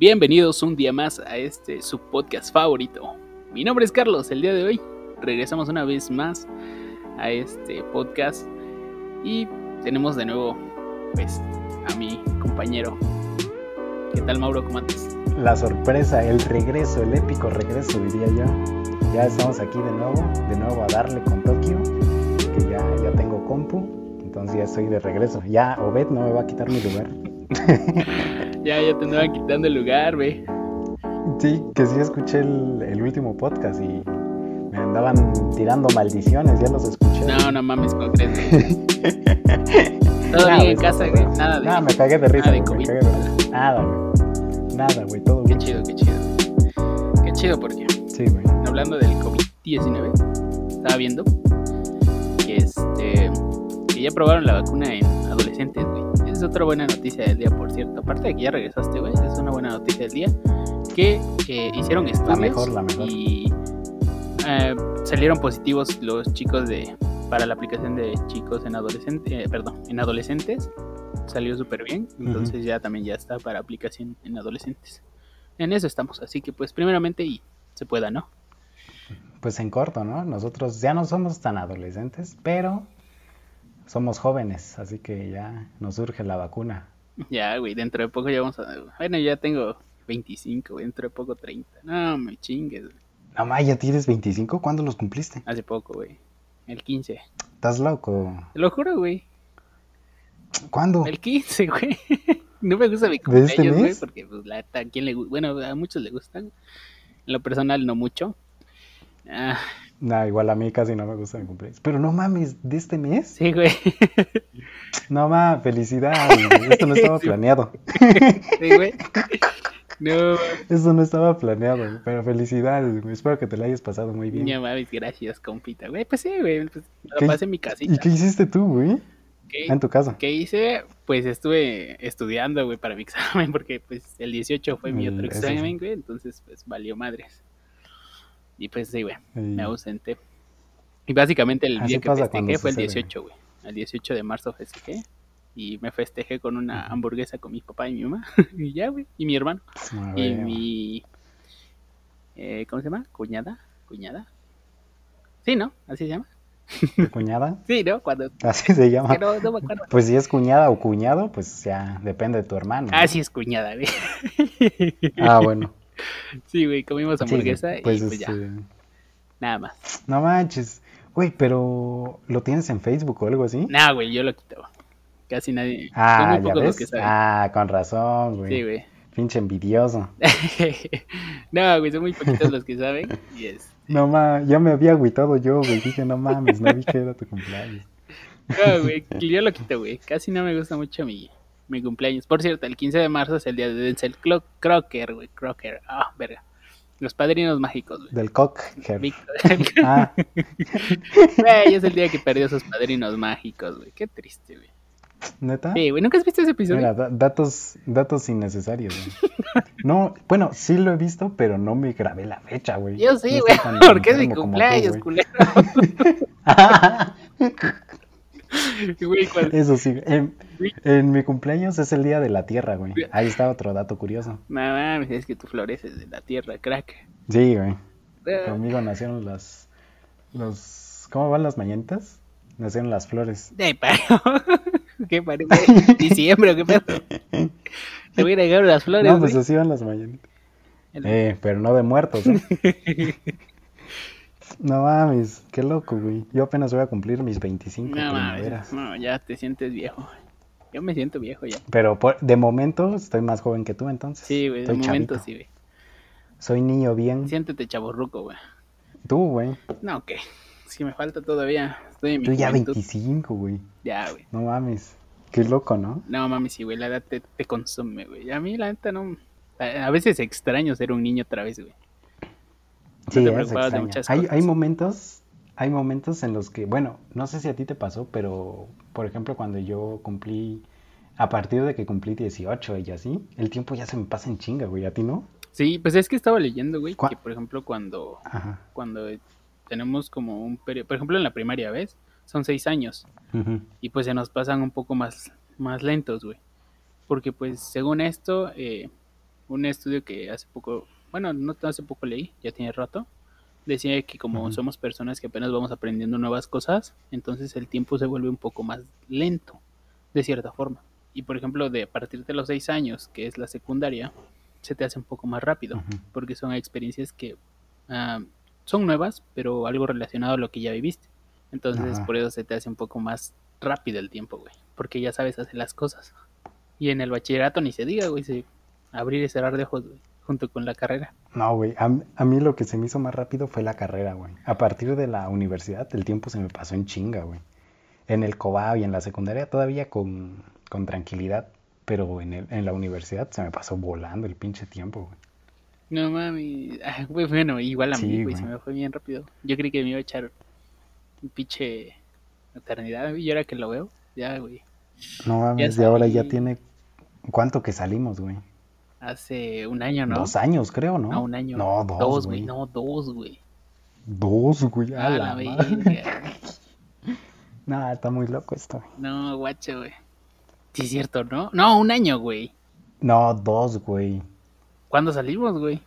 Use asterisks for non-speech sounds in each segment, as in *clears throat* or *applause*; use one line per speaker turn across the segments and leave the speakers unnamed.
Bienvenidos un día más a este su podcast favorito. Mi nombre es Carlos. El día de hoy regresamos una vez más a este podcast y tenemos de nuevo pues a mi compañero. ¿Qué tal Mauro? ¿Cómo andas?
La sorpresa, el regreso, el épico regreso diría yo. Ya estamos aquí de nuevo, de nuevo a darle con Tokio, que ya, ya tengo compu, entonces ya estoy de regreso. Ya Obed no me va a quitar mi lugar. *laughs*
ya, ya te andaban quitando el lugar, güey.
Sí, que sí escuché el, último podcast y me andaban tirando maldiciones, ya los escuché.
No, no mames, concreto. *laughs* todo bien en casa, güey. Nada de.
Nada, me cagué de risa. Nada, de me cagué de risa. Nada, güey. Nada, güey, todo
Qué chido, qué chido. Qué chido porque.
Sí, güey.
Hablando del COVID-19, estaba viendo que este. que ya probaron la vacuna en adolescentes, güey es otra buena noticia del día, por cierto. Aparte de que ya regresaste, güey, es una buena noticia del día. Que eh, hicieron estudios.
La mejor, la mejor.
Y eh, salieron positivos los chicos de para la aplicación de chicos en adolescentes, eh, perdón, en adolescentes. Salió súper bien. Entonces ya también ya está para aplicación en adolescentes. En eso estamos. Así que pues primeramente y se pueda, ¿no?
Pues en corto, ¿no? Nosotros ya no somos tan adolescentes, pero somos jóvenes, así que ya nos surge la vacuna.
Ya, güey, dentro de poco ya vamos a... Bueno, ya tengo 25, dentro de poco 30. No, me chingues. Güey.
No, ma, ¿ya tienes 25? ¿Cuándo los cumpliste?
Hace poco, güey. El 15.
¿Estás loco?
Te lo juro, güey.
¿Cuándo?
El 15, güey. *laughs* no me gusta mi este cumpleaños, güey, porque pues la a quién le bueno, a muchos le gustan. En lo personal no mucho.
Ah, Nah, igual a mí casi no me gusta mi cumpleaños. Pero no mames, ¿de este mes?
Sí, güey.
No mames, felicidad. Esto no estaba planeado.
Sí, güey. No.
Eso no estaba planeado, pero felicidades, güey. Espero que te la hayas pasado muy bien.
No mames, gracias, compita, güey. Pues sí, güey. Pues, lo pasé en mi casita.
¿Y qué hiciste tú, güey? ¿Qué? En tu casa.
¿Qué hice? Pues estuve estudiando, güey, para mi *laughs* examen, porque pues el 18 fue mi otro examen, güey. Entonces, pues valió madres. Y pues sí, güey, me ausenté. Y básicamente el día que festejé fue el 18, güey. El 18 de marzo festejé. Y me festejé con una hamburguesa con mi papá y mi mamá. *laughs* y ya, güey. Y mi hermano. y mi... Eh, ¿Cómo se llama? ¿Cuñada? ¿Cuñada? Sí, ¿no? ¿Así se llama?
cuñada? *laughs*
sí, ¿no? Cuando...
Así se llama. no me acuerdo. Pues si es cuñada o cuñado, pues ya depende de tu hermano.
Ah, sí es cuñada, güey.
ah, bueno.
Sí, güey, comimos hamburguesa y pues, pues ya. Este, Nada más.
No manches. Güey, pero ¿lo tienes en Facebook o algo así?
No, güey, yo lo quito. Casi nadie.
Ah, ya ves. Ah, con razón, güey.
Sí, güey.
Pinche envidioso. *laughs*
no, güey, son muy poquitos los que saben. Y es...
No mames, ya me había agüitado yo, güey. Dije, no mames, no vi que era tu cumpleaños.
No, güey, yo lo quito, güey. Casi no me gusta mucho mi, mi cumpleaños. Por cierto, el 15 de marzo es el día de Denzel Crocker, güey. Crocker. Ah, verga. Los padrinos mágicos, güey.
Del Cocker. *laughs*
ah. Güey, es el día que perdió sus padrinos mágicos, güey. Qué triste, güey.
¿Neta?
Sí, güey. ¿Nunca has visto ese episodio?
Mira, datos, datos innecesarios, güey. no, bueno, sí lo he visto, pero no me grabé la fecha, güey.
Yo sí, güey. *laughs* Porque es mi cumpleaños, culero. *laughs* *laughs*
Eso sí, en, mi cumpleaños es el día de la tierra, güey. Ahí está otro dato curioso.
No mames, es que tú floreces de la tierra, crack.
Sí, güey. Ah. Conmigo nacieron las. los ¿Cómo van las mañanitas? Nacieron las flores.
De paro. *laughs* ¿Qué parece? Diciembre, ¿qué pedo? *laughs* Te voy a las flores.
No, pues así van las mañanitas. Eh, pero no de muertos, ¿eh? No mames, qué loco, güey. Yo apenas voy a cumplir mis 25 no,
primaveras. no, ya te sientes viejo. Yo me siento viejo ya.
Pero de momento estoy más joven que tú, entonces.
Sí, güey, de momento sí, güey.
Soy niño bien.
Siéntete chaborruco, güey.
Tú, güey.
No, ¿qué? Si me falta todavía. Estoy en mi
Tú ya 25, güey.
Ya, güey.
No mames. Qué loco, ¿no?
No mames, sí, güey. La edad te, te consume, güey. A mí, la neta, no. A veces extraño ser un niño otra vez, güey.
Sí, hay, hay momentos, hay momentos en los que, bueno, no sé si a ti te pasó, pero por ejemplo cuando yo cumplí, a partir de que cumplí 18 y así, el tiempo ya se me pasa en chinga, güey, ¿a ti no?
Sí, pues es que estaba leyendo, güey, que por ejemplo cuando, cuando tenemos como un periodo, por ejemplo en la primaria, ¿ves? Son seis años. Y pues se nos pasan un poco más, más lentos, güey. Porque pues según esto, eh, un estudio que hace poco, bueno, no hace poco leí, ya tiene rato, decía que como somos personas que apenas vamos aprendiendo nuevas cosas, entonces el tiempo se vuelve un poco más lento, de cierta forma. Y por ejemplo, de a partir de los seis años, que es la secundaria, se te hace un poco más rápido, porque son experiencias que ah, son nuevas, pero algo relacionado a lo que ya viviste. Entonces, por eso se te hace un poco más rápido el tiempo, güey, porque ya sabes hacer las cosas. Y en el bachillerato ni se diga, güey, se abrir y cerrar de ojos, güey, junto con la carrera.
No, güey, a, a, mí lo que se me hizo más rápido fue la carrera, güey. A partir de la universidad, el tiempo se me pasó en chinga, güey. En el COBAO y en la secundaria todavía con, con tranquilidad, pero en, el, en la universidad se me pasó volando el pinche tiempo, güey.
No mami, ah, bueno, igual a mí, güey, se me fue bien rápido. Yo creí que me iba a echar un pinche eternidad, y ahora que lo veo, ya, güey.
No mames, y ahora ya tiene. ¿Cuánto que salimos, güey?
Hace un año, ¿no?
Dos años, creo, ¿no?
No, un año.
No, dos, güey.
No, dos, güey.
Dos, güey. A, la, la *laughs* Nah, está muy loco esto.
No, guacho, güey. Sí, es cierto, ¿no? No, un año, güey.
No, dos, güey.
¿Cuándo salimos, güey?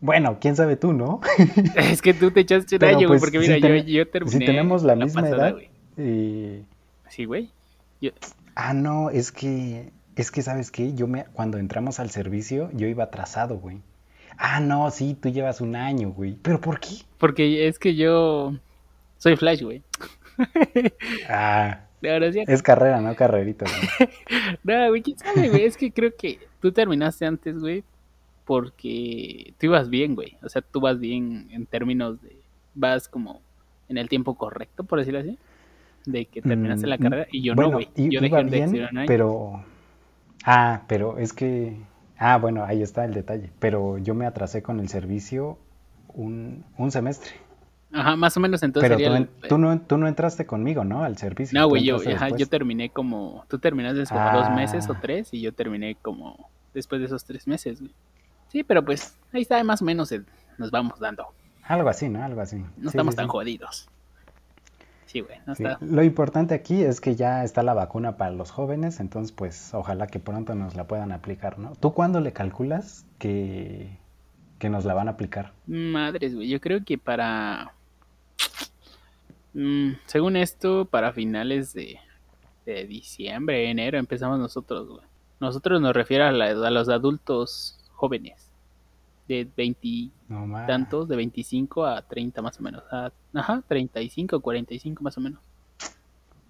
Bueno, quién sabe tú, ¿no? *laughs*
es que tú te echaste un año, güey, pues, porque mira, yo, yo, terminé.
Si tenemos la, misma edad. Y...
Sí, güey.
Ah, no, es que. Es que, ¿sabes qué? Yo me. Cuando entramos al servicio, yo iba atrasado, güey. Ah, no, sí, tú llevas un año, güey. ¿Pero por qué?
Porque es que yo. Soy Flash, güey.
ah. Es carrera, no carrerita. *laughs*
no, güey, quién sabe, güey. Es que creo que tú terminaste antes, güey, porque tú ibas bien, güey. O sea, tú vas bien en términos de. Vas como en el tiempo correcto, por decirlo así. De que terminaste la mm, carrera y yo no, güey. Yo
dejé bien, pero. Ah, pero es que. Ah, bueno, ahí está el detalle. Pero yo me atrasé con el servicio un, un semestre.
Ajá, más o menos entonces.
Pero tú, no, tú no entraste conmigo, ¿no? Al servicio.
No, güey, yo, yo terminé como. Tú terminaste como dos meses o ah. tres y yo terminé como después de esos tres meses, güey. Sí, pero pues ahí está, más o menos nos vamos dando.
Algo así, ¿no? Algo así.
No estamos tan jodidos. Sí, güey, no está...
Lo importante aquí es que ya está la vacuna para los jóvenes, entonces pues ojalá que pronto nos la puedan aplicar, ¿no? ¿Tú cuándo le calculas que, que nos la van a aplicar?
Madres, güey, yo creo que para... Mm, según esto, para finales de, de diciembre, enero, empezamos nosotros, güey. Nosotros nos refiere a, a los adultos jóvenes de 20 tantos, de 25 a 30 más o menos. ajá, 35, 45 más o menos.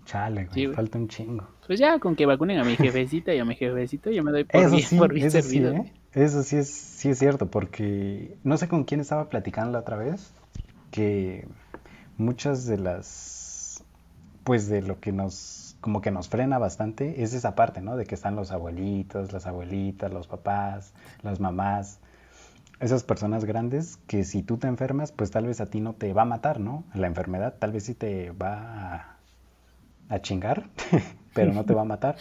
Chale, falta un chingo.
Pues ya, con que vacunen a mi jefecita y a mi jefecito, yo me doy por eso bien, sí, por eso Sí, ¿eh?
Eso sí es, sí es cierto, porque no sé con quién estaba platicando la otra vez, que muchas de las, pues de lo que nos como que nos frena bastante es esa parte, ¿no? De que están los abuelitos, las abuelitas, los papás, las mamás, esas personas grandes que si tú te enfermas, pues tal vez a ti no te va a matar, ¿no? La enfermedad tal vez sí te va a, chingar, *laughs* pero no te va a matar.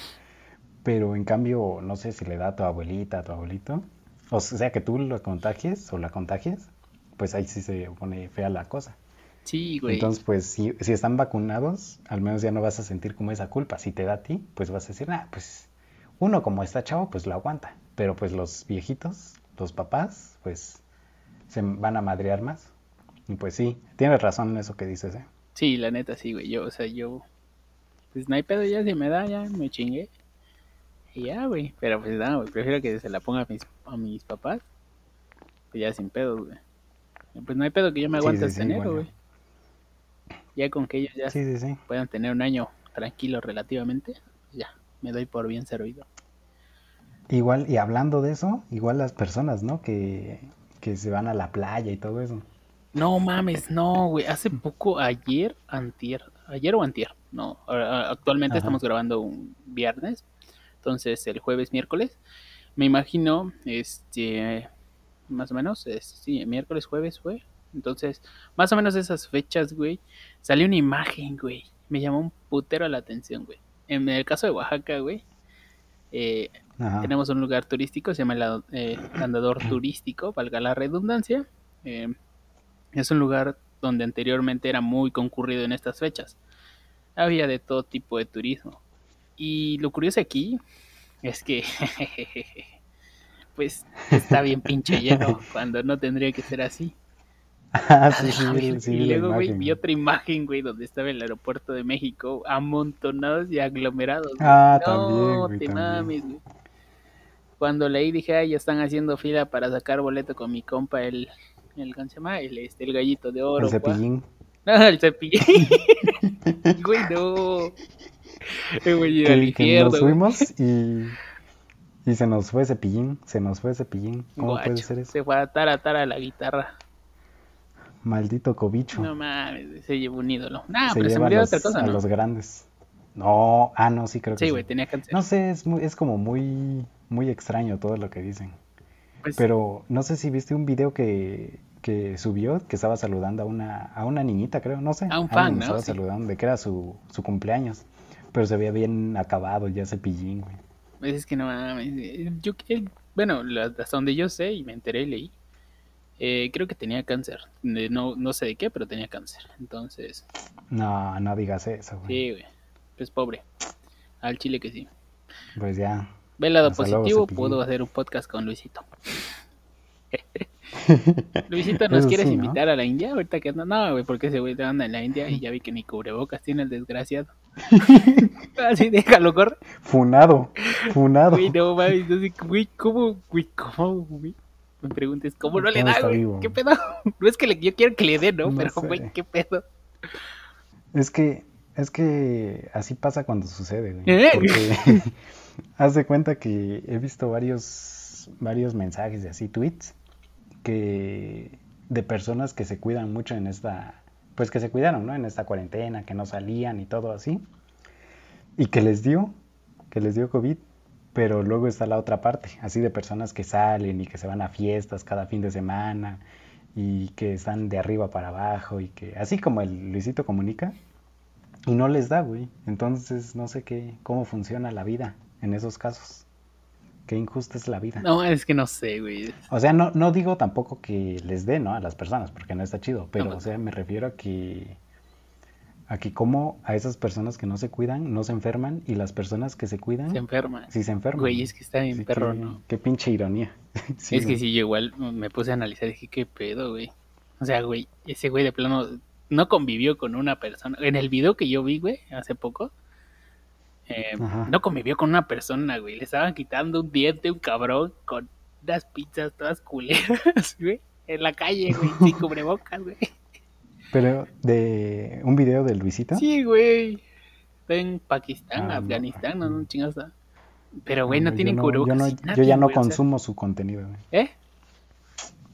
Pero en cambio, no sé si le da a tu abuelita, a tu abuelito, o sea que tú lo contagies o la contagies, pues ahí sí se pone fea la cosa.
Sí, güey.
Entonces, pues, si, si están vacunados, al menos ya no vas a sentir como esa culpa. Si te da a ti, pues vas a decir, ah, pues, uno como está chavo, pues lo aguanta. Pero pues los viejitos, los papás, pues, se van a madrear más. Y pues sí, tienes razón en eso que dices, ¿eh?
Sí, la neta, sí, güey. Yo, o sea, yo, pues no hay pedo ya, si me da, ya me chingué. Y ya, güey. Pero pues nada, güey, prefiero que se la ponga a mis, a mis papás. Pues ya sin pedo, güey. Pues no hay pedo que yo me aguante sí, enero, güey ya con que ellos ya puedan tener un año tranquilo relativamente, ya, me doy por bien servido.
Igual, y hablando de eso, igual las personas, ¿no? Que, que se van a la playa y todo eso.
No mames, no, güey. Hace poco, ayer, antier, ayer o antier, no. Actualmente estamos grabando un viernes, entonces el jueves, miércoles. Me imagino, este, más o menos, sí, miércoles, jueves fue, entonces, más o menos esas fechas, güey, salió una imagen, güey. Me llamó un putero la atención, güey. En el caso de Oaxaca, güey, eh, tenemos un lugar turístico, se llama el eh, Andador Turístico, valga la redundancia. Eh, es un lugar donde anteriormente era muy concurrido en estas fechas. Había de todo tipo de turismo. Y lo curioso aquí es que *laughs* pues está bien pinche lleno *laughs* cuando no tendría que ser así. Ah, sí, sí, y luego, güey, vi otra imagen, güey, donde estaba el aeropuerto de México, amontonados y aglomerados.
Ah, no, también, te mames,
güey. Cuando leí dije, ay, ya están haciendo fila para sacar boleto con mi compa, el, el ¿cómo se llama? El, este, el gallito de oro.
El cepillín. *laughs*
No, el cepillín. *laughs* güey, no. Güey,
que, que nos fuimos y y se nos fue cepillín, se nos fue cepillín. ¿Cómo puede ser eso?
Se fue a atar, atar a la guitarra.
Maldito cobicho.
No mames, se llevó un ídolo. No, pero se murió otra cosa,
¿no? A los grandes. No, ah, no, sí creo que
sí. güey, tenía cáncer.
No sé, es, muy, es como muy, muy extraño todo lo que dicen. Pues pero no sé si viste un video que, que subió, que estaba saludando a una, a una niñita, creo, no sé.
A un fan, ¿no?
Estaba saludando, de que era su, su cumpleaños. Pero se veía bien acabado ya cepillín, güey.
Pues es que no mames. Yo, bueno, hasta donde yo sé y me enteré y leí, eh, creo que tenía cáncer. No, no sé de qué, pero tenía cáncer. Entonces.
No, no digas eso, güey.
Sí, güey. Pues pobre. Al chile que sí.
Pues ya.
Ve el lado positivo, puedo hacer un podcast con Luisito. *laughs* Luisito, ¿nos quieres invitar a la India? Ahorita que no, no, güey, porque ese güey anda en la India y ya vi que ni cubrebocas tiene el desgraciado. *laughs* Así déjalo, corre.
Funado, funado.
Güey, no mames, güey, ¿cómo, güey, cómo, güey? Me preguntes, ¿cómo no le da, güey? ¿Qué pedo? *laughs* No es que le, yo quiero que le dé, ¿no? Pero, güey, ¿qué pedo?
Es que, es que así pasa cuando sucede, güey. ¿Eh? Porque *laughs* *laughs* haz de cuenta que he visto varios, varios mensajes de así, tweets, que de personas que se cuidan mucho en esta, pues que se cuidaron, ¿no? En esta cuarentena, que no salían y todo así. Y que les dio, que les dio COVID. Pero luego está la otra parte, así de personas que salen y que se van a fiestas cada fin de semana y que están de arriba para abajo y que, así como el Luisito comunica, y no les da, güey. Entonces no sé qué, cómo funciona la vida en esos casos. Qué injusta es la vida.
No, es que no sé, güey.
O sea, no, no digo tampoco que les dé, ¿no? A las personas, porque no está chido. Pero, o sea, me refiero a que. A que como a esas personas que no se cuidan, no se enferman, y las personas que se cuidan...
Se enferman.
Sí, se enferman.
Güey, es que está bien perro, ¿no?
Qué pinche ironía. *laughs*
es que sí, yo igual me puse a analizar y dije, qué pedo, güey. O sea, güey, ese güey de plano no convivió con una persona. En el video que yo vi, güey, hace poco, eh, no convivió con una persona, güey. Le estaban quitando un diente, un cabrón, con unas pizzas todas culeras, *laughs* güey. En la calle, güey, sin cubrebocas, güey.
Pero, ¿de un video de Luisito?
Sí, güey. Está en Pakistán, ah, Afganistán, no, no, chingados. Pero, güey, no, tienen cubrebocas.
Yo, ya no consumo su contenido, güey.
¿Eh?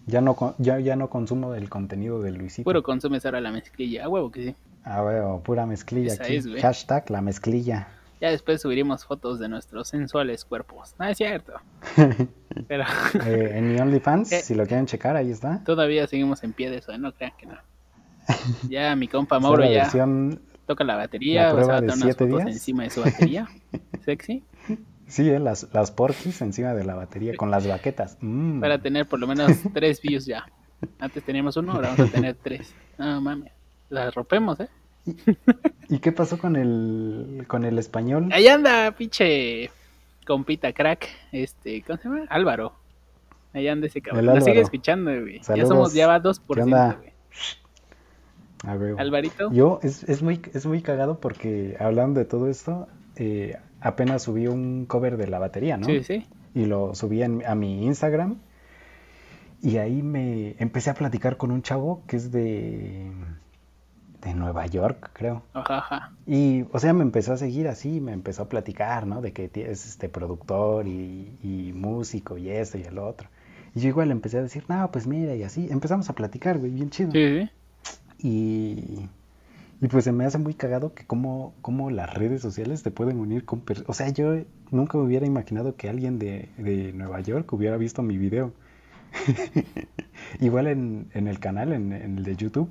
Ya no, ya, ya no consumo el contenido de Luisito.
Puro consumes ahora la mezclilla, a huevo que sí.
A huevo, pura mezclilla aquí. Hashtag la mezclilla.
Ya después subiremos fotos de nuestros sensuales cuerpos. No es cierto. *laughs*
Pero... Eh, en mi OnlyFans, *laughs* eh, si lo quieren checar, ahí está.
Todavía seguimos en pie de eso, ¿eh? no crean que no. *laughs* Ya mi compa Mauro ya toca la batería,
la a unas
fotos encima de su batería. *laughs* Sexy.
Sí, ¿eh? las, las porquis encima de la batería con las baquetas. Mm.
Para tener por lo menos *laughs* tres views ya. Antes teníamos uno, ahora vamos a tener tres. No mames. Las rompemos, ¿eh?
¿Y qué pasó con el con el español?
Ahí anda, pinche compita crack, este, ¿cómo se llama? Álvaro. Ahí anda ese cabrón. La sigue escuchando, güey. Ya somos, ya va 2%, güey. A ver, Alvarito.
Yo, es, es, muy, es muy cagado porque hablando de todo esto, eh, apenas subí un cover de la batería, ¿no?
Sí, sí.
Y lo subí a mi Instagram. Y ahí me empecé a platicar con un chavo que es de de Nueva York, creo.
Ajá,
Y, o sea, me empezó a seguir así, me empezó a platicar, ¿no? De que es este productor y, músico y esto y el otro. Y yo igual le empecé a decir, no, pues mira, y así. Empezamos a platicar, güey, bien chido.
Sí,
Y, y pues se me hace muy cagado que cómo, cómo las redes sociales te pueden unir con personas. O sea, yo nunca me hubiera imaginado que alguien de, de Nueva York hubiera visto mi video. *laughs* igual en, en, el canal, en, en el de YouTube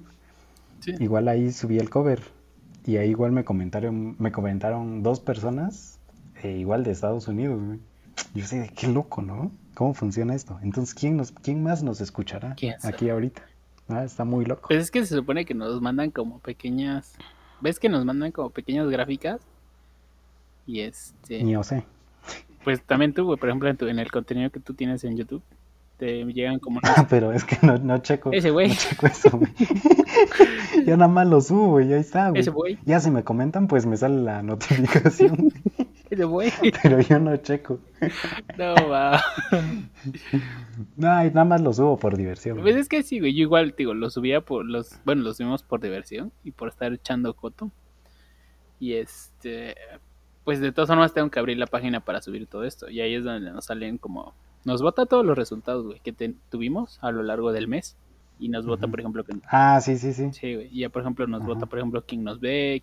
Igual ahí subí el cover y ahí igual me comentaron, me comentaron dos personas, eh, igual de Estados Unidos. Yo sé, qué loco, ¿no? ¿Cómo funciona esto? Entonces, ¿quién, nos, quién más nos escuchará aquí ahorita? Ah, está muy loco.
Pues es que se supone que nos mandan como pequeñas... ¿Ves que nos mandan como pequeñas gráficas? Y este...
Ni yo sé.
pues también tú, güey, por ejemplo, en, tu, en el contenido que tú tienes en YouTube, te llegan como... *laughs*
Ah, pero es que no, no checo.
Ese güey.
No checo eso, güey. *laughs* Yo nada más lo subo, güey, ahí está, güey.
Ese güey.
Ya si me comentan, pues me sale la notificación. *laughs* Pero yo no checo. *laughs*
No, va.
No, nada más lo subo por diversión.
Pues es que sí, güey, yo igual, digo, lo subía por los... Bueno, lo subimos por diversión y por estar echando coto. Y este... Pues de todas formas tengo que abrir la página para subir todo esto. Y ahí es donde nos salen como nos vota todos los resultados, güey, que tuvimos a lo largo del mes. Y nos vota, por ejemplo, que...
Ah, sí, sí, sí.
Sí, güey. Y ya, por ejemplo, nos vota, por ejemplo, quien nos ve.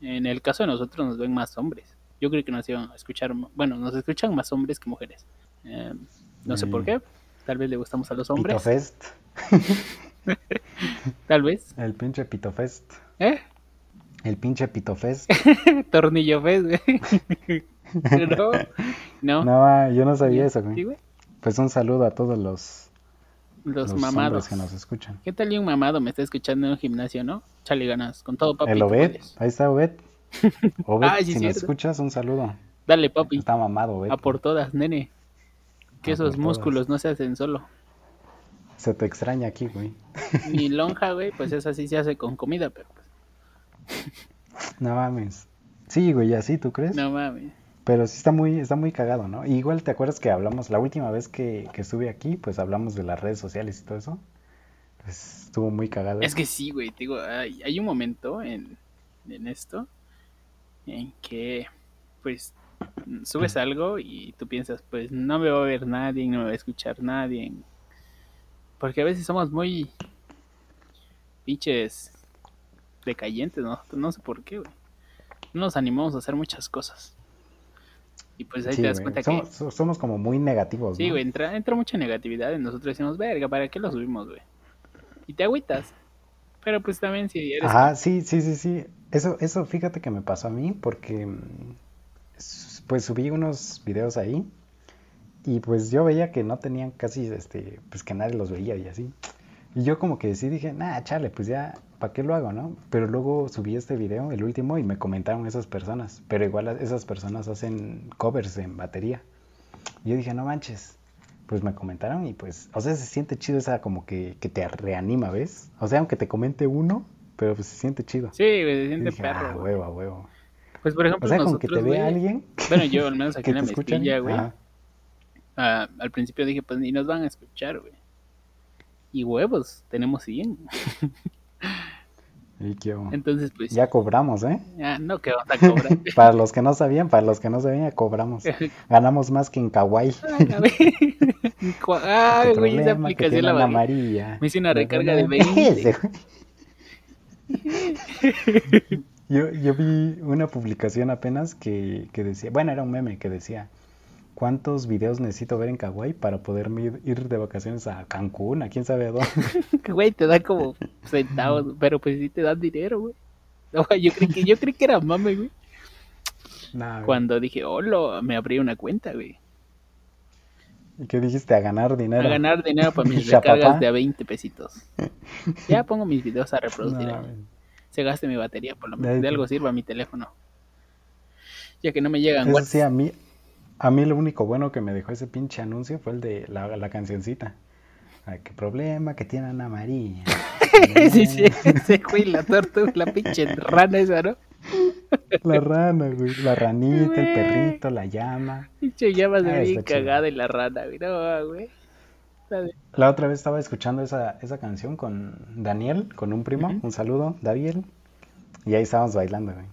En el caso de nosotros nos ven más hombres. Yo creo que nos iban a escuchar... Bueno, nos escuchan más hombres que mujeres. Eh, no sé por qué. Tal vez le gustamos a los hombres.
Pitofest. *laughs*
Tal vez.
El pinche Pitofest.
¿Eh?
El pinche Pitofest. *laughs*
Tornillo Fest, güey. *laughs* no, no.
No, yo no sabía eso, güey. ¿Sí, güey? Pues un saludo a todos los,
los, mamados
que nos escuchan.
¿Qué tal y un mamado me está escuchando en un gimnasio, no? Chale ganas, con todo papi.
El Obed, ahí está Obed. Obed, ah, si nos escuchas, un saludo.
Dale, papi.
Está mamado, Obed.
A por todas, nene. Que esos músculos no se hacen solo.
Se te extraña aquí, güey.
Mi *laughs* lonja, güey, pues esa sí se hace con comida, pero pues.
No mames. Sí, güey, así, ¿tú crees?
No mames.
Pero sí está muy, está muy cagado, ¿no? igual te acuerdas que hablamos, la última vez que, estuve aquí, pues hablamos de las redes sociales y todo eso. Pues estuvo muy cagado.
Es que sí, güey, te digo, hay, un momento en, esto en que, pues, subes algo y tú piensas, pues no me va a ver nadie, no me va a escuchar nadie. Porque a veces somos muy pinches decayentes, ¿no? No sé por qué, güey. No nos animamos a hacer muchas cosas. Y pues ahí te das cuenta
que. Somos como muy negativos.
Sí, güey, entra, entra mucha negatividad y nosotros decimos, verga, ¿para qué lo subimos, güey? Y te agüitas. Pero pues también si eres.
Ajá, sí, sí, sí, sí. Eso, eso fíjate que me pasó a mí porque. Mm, pues subí unos videos ahí. Y pues yo veía que no tenían casi, este, pues que nadie los veía y así. Y yo como que sí dije, nah, chale, pues ya ¿para qué lo hago, no? Pero luego subí este video, el último, y me comentaron esas personas. Pero igual esas personas hacen covers en batería. Y yo dije, no manches. Pues me comentaron y pues, o sea, se siente chido esa como que, que te reanima, ¿ves? O sea, aunque te comente uno, pero pues se siente chido.
Sí, se siente perro.
Ah, huevo, huevo.
Pues por ejemplo,
o sea, con que te vea alguien.
Bueno, yo al menos *laughs* aquí en la mezquilla, güey. Ah, al principio dije, pues ni nos van a escuchar, güey. Y huevos, tenemos 100. *laughs*
¿Y qué
Entonces, pues.
Ya cobramos, ¿eh?
Ya, no, que vamos a cobrar. *laughs*
para los que no sabían, para los que no sabían, ya cobramos. Ganamos más que en Kawaii.
Ay, güey, esa aplicación la amarilla. Me hice una recarga de 20. *laughs*
yo, yo vi una publicación apenas que, que decía, bueno, era un meme que decía, cuántos videos necesito ver en Kawaii para poder ir de vacaciones a Cancún, a quién sabe a dónde. *laughs*
güey, te da como centavos, *laughs* pero pues sí te dan dinero, güey. yo creí que, yo creí que era mame, güey. Cuando dije, hola, me abrí una cuenta, güey.
¿Y qué dijiste? A ganar dinero.
A ganar dinero para mis *laughs* recargas de a 20 pesitos. *laughs* ya pongo mis videos a reproducir. Se gaste mi batería, por lo menos. De algo sirva mi teléfono. Ya que no me llegan.
Eso sí, a mí, a mí lo único bueno que me dejó ese pinche anuncio fue el de la, la cancioncita. Ay, qué problema que tiene Ana María. *laughs*
sí, sí, ese güey, la tortuga, la pinche rana esa, ¿no?
La rana, güey. La ranita, el perrito, la llama.
Pinche llama de ah, bien cagada y la rana, güey. No, güey.
La otra vez estaba escuchando esa, esa canción con Daniel, con un primo. Un saludo, Daniel. Y ahí estábamos bailando, güey.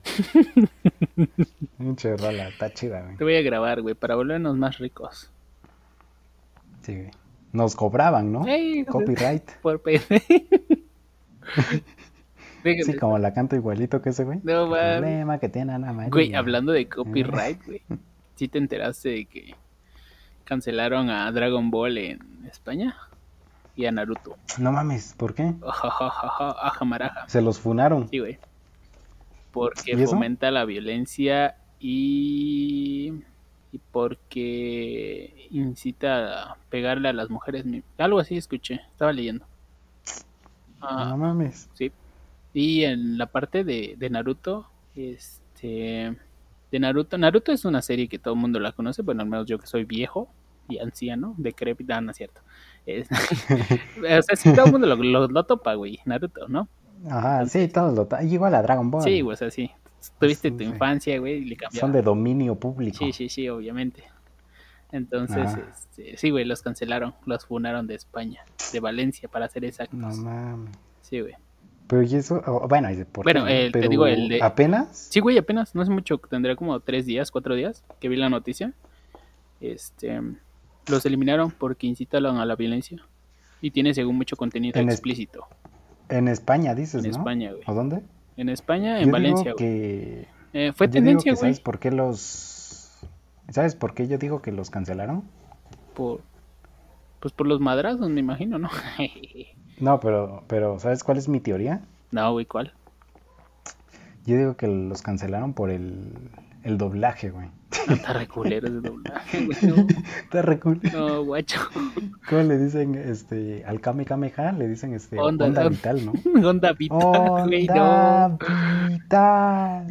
*laughs* Mucha rola, está chida, güey.
Te voy a grabar, güey, para volvernos más ricos.
Sí, güey. Nos cobraban, ¿no? Copyright.
Por *laughs*
Sí, como la canto igualito que ese, güey.
No,
problema que tiene Ana María.
Güey, hablando de copyright, güey. ¿Sí te enteraste de que cancelaron a Dragon Ball en España? Y a Naruto.
No mames, ¿por qué?
Ajamaraja.
Se los funaron.
Sí, güey porque fomenta la violencia y, y porque incita a pegarle a las mujeres. Algo así escuché, estaba leyendo.
Ah, no mames.
Sí. Y en la parte de, de Naruto, este De Naruto. Naruto es una serie que todo el mundo la conoce, bueno, al menos yo que soy viejo y anciano, decrépita, no es cierto. *laughs* o sea, sí, todo el mundo lo, topa, güey, Naruto, ¿no?
Ajá, sí, todos lo topan. Igual a Dragon Ball.
Sí, o sea, sí. Tuviste tu infancia, güey, y le
Son de dominio público.
Sí, sí, sí, obviamente. Entonces, este, sí, güey, los cancelaron, los funaron de España, de Valencia, para ser exactos. No mames. Sí, güey.
Pero y eso, bueno,
¿por bueno te digo, el de...
¿Apenas?
Sí, güey, apenas, no es mucho, tendría como tres días, cuatro días que vi la noticia. Este, los eliminaron porque incitan a la violencia y tiene según mucho contenido explícito.
en España, dices,
en España, güey.
¿O dónde?
En España, en Valencia, güey. Eh, fue
tendencia, güey. ¿Sabes por qué los... ¿Sabes por qué yo digo que los cancelaron?
Por... Pues por los madrazos, me imagino, ¿no? *laughs*
No, pero, pero ¿sabes cuál es mi teoría?
No, güey, ¿cuál?
Yo digo que los cancelaron por el, el doblaje, güey.
No, está reculero ese doblaje, güey. No. *laughs*
Está reculero.
No, guacho.
¿Cómo le dicen este, al Kame Kameha? Le dicen este, onda, onda vital, ¿no? *laughs*
Onda vital, güey,
no. Vital.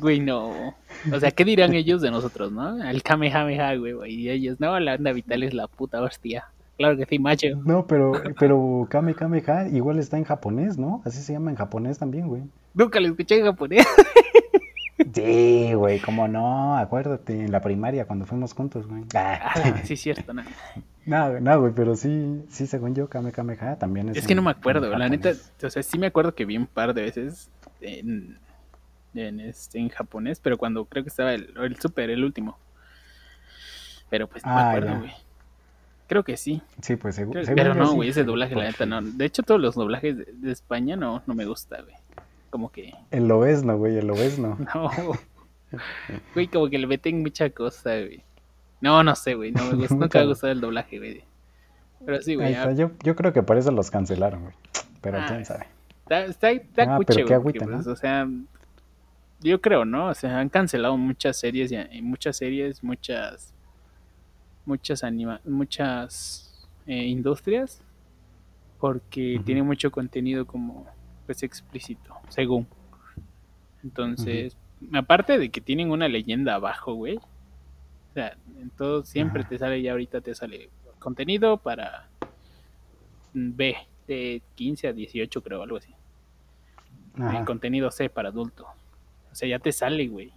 Güey, no. O sea, ¿qué dirán ellos de nosotros, no? Al Kamehameha, güey, y ellos, no, la onda vital es la puta hostia. Claro que sí, macho.
No, pero, pero Kame Kameha igual está en japonés, ¿no? Así se llama en japonés también, güey.
Nunca lo escuché en japonés. *laughs*
Sí, güey, cómo no, acuérdate, en la primaria cuando fuimos juntos, güey.
Ah, sí, *laughs* cierto, no.
No, no, güey, pero sí, sí, según yo, Kame Kameha también es.
Es que no me acuerdo, la neta, o sea, sí me acuerdo que vi un par de veces en, en, este, en japonés, pero cuando creo que estaba el, el super, el último. Pero pues no me ah, acuerdo, güey. Creo que sí.
Sí, pues seguro.
Pero no, güey, ese doblaje, la neta, no. De hecho, todos los doblajes de, España no, no me gusta, güey. Como que.
El no, güey, el no. *laughs*
No. Güey, como que le meten mucha cosa, güey. No, no sé, güey. No me gusta. *laughs* Nunca me ha gustado el doblaje, güey. Pero sí, güey.
Yo, yo creo que por eso los cancelaron, güey. Pero quién ah, sabe.
Está, está, está ah, cuche, pero qué pues, O sea, yo creo, ¿no? O sea, han cancelado muchas series y muchas series, muchas muchas anima muchas eh, industrias porque tiene mucho contenido como pues explícito, según. Entonces, aparte de que tienen una leyenda abajo, güey. O sea, en todo siempre te sale ya ahorita te sale contenido para B de 15 a 18 creo, algo así. El contenido C para adulto. O sea, ya te sale, güey.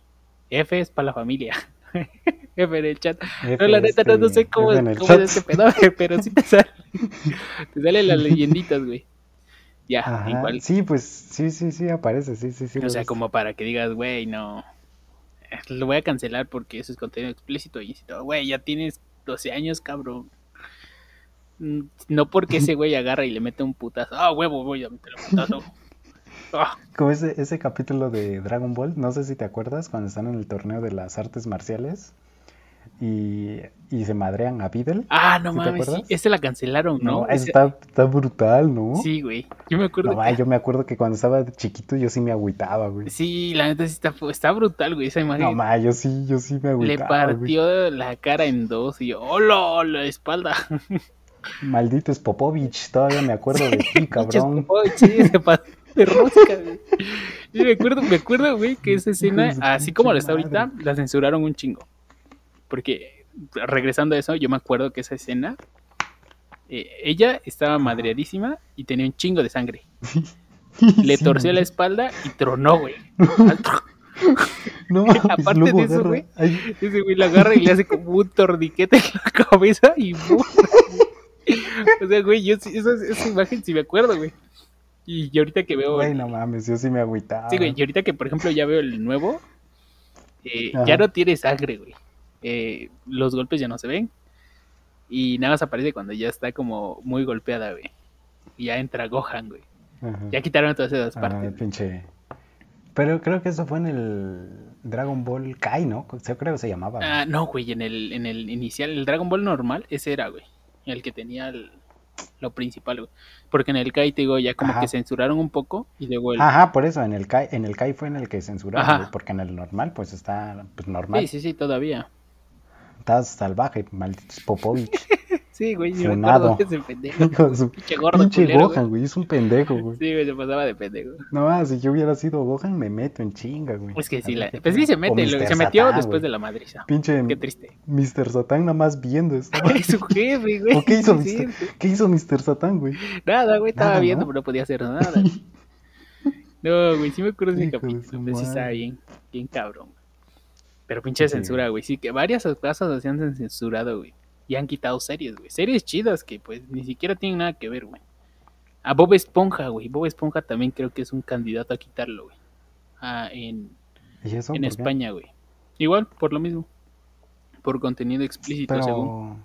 F es para la familia. *laughs* F en el chat. no, la neta, no, sé cómo, cómo es este pedo, *laughs* pero sí te sale. *laughs* te salen las leyenditas, güey. Ya, igual.
Sí, pues sí, sí, sí, aparece, sí, sí, sí.
O sea, como para que digas, güey, no. Lo voy a cancelar porque eso es contenido explícito. Y güey, ya tienes 12 años, cabrón. Mm, no porque ese güey agarra y le mete un putazo. Ah, huevo, voy a meter un putazo. *laughs*
Como ese, ese capítulo de Dragon Ball, no sé si te acuerdas, cuando están en el torneo de las artes marciales y, y se madrean a Videl.
Ah, no mames, sí, ese la cancelaron, ¿no?
no está, está, brutal, ¿no?
Sí, güey. Yo me acuerdo.
No, yo me acuerdo que cuando estaba chiquito yo sí me agüitaba, güey.
Sí, la neta sí está, está brutal, güey, esa imagen.
No, ma, yo sí, yo sí me agüitaba.
Le partió la cara en dos y yo, ¡hola! La espalda.
Maldito es Popovich, todavía me acuerdo de *laughs* ti, cabrón.
Popovich, sí, se pasó *laughs* de rosca, güey. Yo me acuerdo, me acuerdo, güey, que esa escena, así como la está ahorita, la censuraron un chingo. Porque, regresando a eso, yo me acuerdo que esa escena, eh, ella estaba madreadísima y tenía un chingo de sangre. *laughs* Le torció la espalda y tronó, güey. *laughs* No, Aparte de eso, güey, ese güey la agarra y le hace como un torniquete en la cabeza y... o sea, güey, yo esa, esa imagen sí me acuerdo, güey. Y, ahorita que veo.
Güey, no mames, yo sí me agüitaba.
Sí, güey, y ahorita que, por ejemplo, ya veo el nuevo, eh, ya no tiene sangre, güey. Eh, los golpes ya no se ven. Y nada más aparece cuando ya está como muy golpeada, güey. Y ya entra Gohan, güey. Ya quitaron todas esas ah, partes.
pinche. Pero creo que eso fue en el Dragon Ball Kai, ¿no? Yo creo que se llamaba.
Ah, no, güey, en el, en el inicial, el Dragon Ball normal, ese era, güey. El que tenía el, lo principal, güey. Porque en el Kai, te digo, ya como que censuraron un poco y luego el...
Ajá, por eso, en el Kai, en el Kai fue en el que censuraron, porque en el normal, pues está pues, normal.
Sí, sí, sí, todavía.
Estás salvaje, maldito Popovich. *laughs*
Sí, güey, yo me acuerdo ese pendejo. *laughs*
Pinche gordo Pinche Gohan, güey, es un pendejo, güey.
Sí, güey, se pasaba de pendejo.
No, si yo hubiera sido Gohan, me meto en chinga, güey.
Es que sí, la... pues sí se mete, se metió después de la madriza.
Pinche.
Qué triste.
Mr. Satan nada más viendo esto. *laughs*
Es su jefe, güey.
¿O qué hizo, Mr. ¿Qué hizo Mr. Satan, güey?
Nada, güey, estaba viendo, pero no podía hacer nada. *laughs* no, güey, sí me acuerdo de ese capítulo, pero sí estaba bien, bien cabrón. Pero pinche censura, güey. Sí, que varias cosas se han censurado, güey. Y han quitado series, güey. Series chidas que pues ni siquiera tienen nada que ver, güey. A Bob Esponja, güey. Bob Esponja también creo que es un candidato a quitarlo, güey. Ah, en, en España, güey. Igual, por lo mismo. Por contenido explícito, según.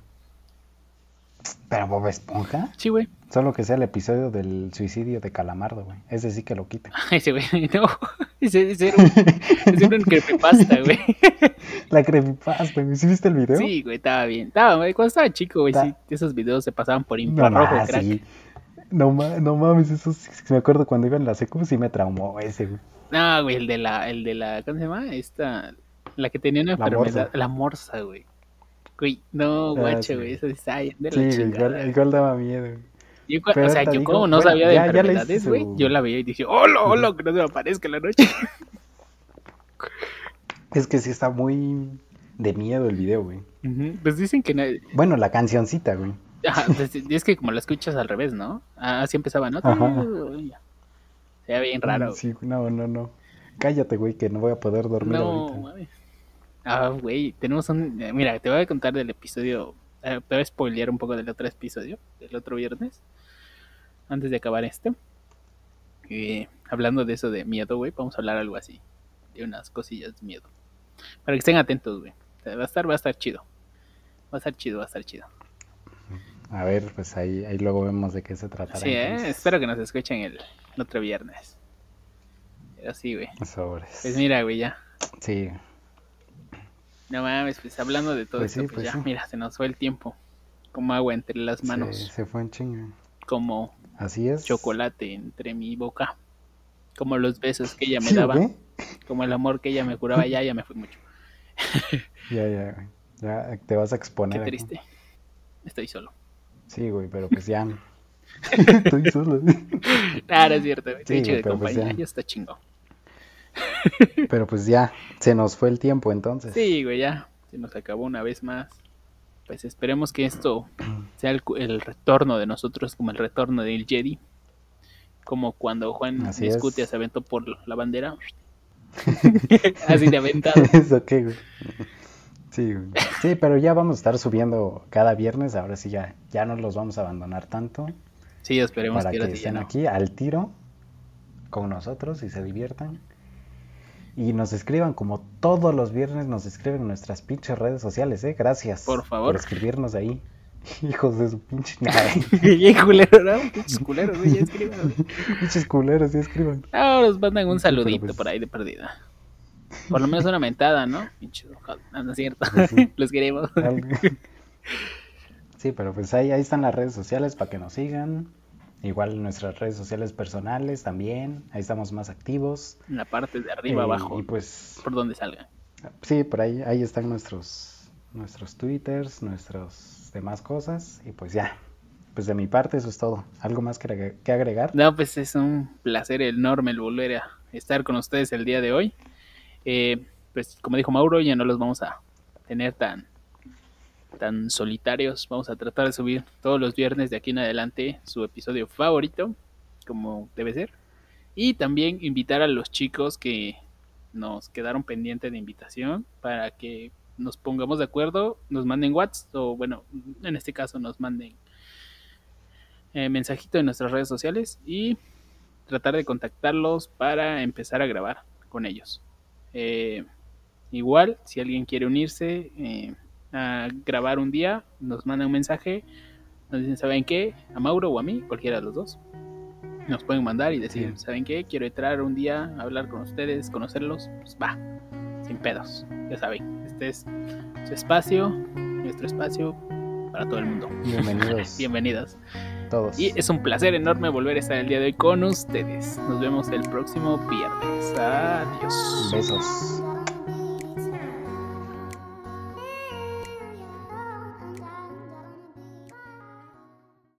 ¿Pero Bob Esponja?
Sí, güey.
Solo que sea el episodio del suicidio de Calamardo, güey. Ese sí que lo quita. *laughs*
Ese, güey, *laughs* no. Ese, ese era un, ese era un *laughs* creepypasta, güey.
La creepypasta, güey. ¿Sí viste el video?
Sí, güey, estaba bien. Estaba, güey, cuando estaba chico, güey, sí, esos videos se pasaban por infrarrojo, no, crack. Sí.
No, no mames, eso sí, me acuerdo cuando iba en la secu, sí me traumó ese, güey.
No, güey, el de la, el de la, ¿cómo se llama? Esta, la que tenía una enfermedad, la morsa, güey. Güey, no, ah, guacho, güey, eso está de la
sí, chingada. El gol daba miedo,
Yo, o sea, yo como no sabía de enfermedades, güey, yo la veía y dije, hola, hola, que no se me aparezca la noche. *laughs*
Es que sí está muy de miedo el video, güey.
Pues dicen que... nadie...
Bueno, la cancioncita, güey.
Ajá, pues, *laughs* es que como la escuchas al revés, ¿no? Ah, así empezaba, ¿no? Ajá. Se ve bien raro.
Sí, no, no, no. Cállate, güey, que no voy a poder dormir no, ahorita.
Ah, güey, tenemos un... Eh, mira, te voy a contar del episodio... Eh, te voy a spoilear un poco del otro episodio, del otro viernes, antes de acabar este. Eh, hablando de eso de miedo, güey, vamos a hablar algo así, de unas cosillas de miedo. Para que estén atentos, güey. Va a estar, va a estar chido. Va a estar chido, va a estar chido.
A ver, pues ahí, ahí luego vemos de qué se trata.
Sí, eh, espero que nos escuchen el, otro viernes. Pero sí, güey. Pues mira, güey, ya.
Sí.
No mames, pues hablando de todo pues esto, pues, pues ya, mira, se nos fue el tiempo. Como agua entre las manos.
Se, fue en chinga.
Como
Así es.
chocolate entre mi boca. Como los besos que ella me daba. Como el amor que ella me curaba. Ya, ya me fui mucho. *laughs*
ya, ya, ya te vas a exponer.
Qué triste. Estoy solo.
Sí, güey, pero pues ya. *laughs* *laughs* Estoy solo.
Claro, es cierto, güey. Sí, de pues compañía, ya. está chingo. *laughs*
Pero pues ya, se nos fue el tiempo entonces.
Sí, güey, ya. Se nos acabó una vez más. Pues esperemos que esto *clears throat* sea el, retorno de nosotros, como el retorno del Jedi. Como cuando Juan Escutia se aventó por la bandera. *laughs* Así de aventado. *laughs*
Eso qué, güey. Sí, sí, pero ya vamos a estar subiendo cada viernes. Ahora sí ya, ya no los vamos a abandonar tanto.
Sí, esperemos
para que, estén aquí al tiro con nosotros y se diviertan y nos escriban como todos los viernes nos escriben en nuestras pinches redes sociales, ¿eh? Gracias.
Por favor. Por
escribirnos ahí. *laughs* Hijos de su pinche *laughs*
Bien culero, ¿no? Pinches culeros, ya escriban. *laughs*
Pinches culeros, ya escriban.
Ah, nos mandan un saludito pues por ahí de perdida. Por lo menos una mentada, ¿no? Pinche no, no es cierto. Pues los queremos.
sí, pero pues ahí, ahí están las redes sociales para que nos sigan. Igual nuestras redes sociales personales también, ahí estamos más activos.
En la parte de arriba, eh, abajo. Y pues... Por donde salga.
Sí, por ahí, ahí están nuestros, nuestros twitters, nuestras demás cosas. Y pues ya, pues de mi parte eso es todo. ¿Algo más que, que agregar?
No, pues es un placer enorme el volver a estar con ustedes el día de hoy. Eh, pues como dijo Mauro, ya no los vamos a tener tan tan solitarios. Vamos a tratar de subir todos los viernes de aquí en adelante su episodio favorito, como debe ser. Y también invitar a los chicos que nos quedaron pendientes de invitación para que nos pongamos de acuerdo, nos manden WhatsApp o bueno, en este caso nos manden eh, mensajito en nuestras redes sociales y tratar de contactarlos para empezar a grabar con ellos. Eh, igual, si alguien quiere unirse, eh, a grabar un día, nos mandan un mensaje, nos dicen, ¿saben qué? A Mauro o a mí, cualquiera de los dos. Nos pueden mandar y decir, ¿saben qué? Quiero entrar un día a hablar con ustedes, conocerlos. Pues va, sin pedos. Ya saben, este es su espacio, nuestro espacio para todo el mundo.
Bienvenidos. *laughs*
Bienvenidos.
Todos.
Y es un placer enorme volver a estar el día de hoy con ustedes. Nos vemos el próximo viernes. Adiós.
Besos.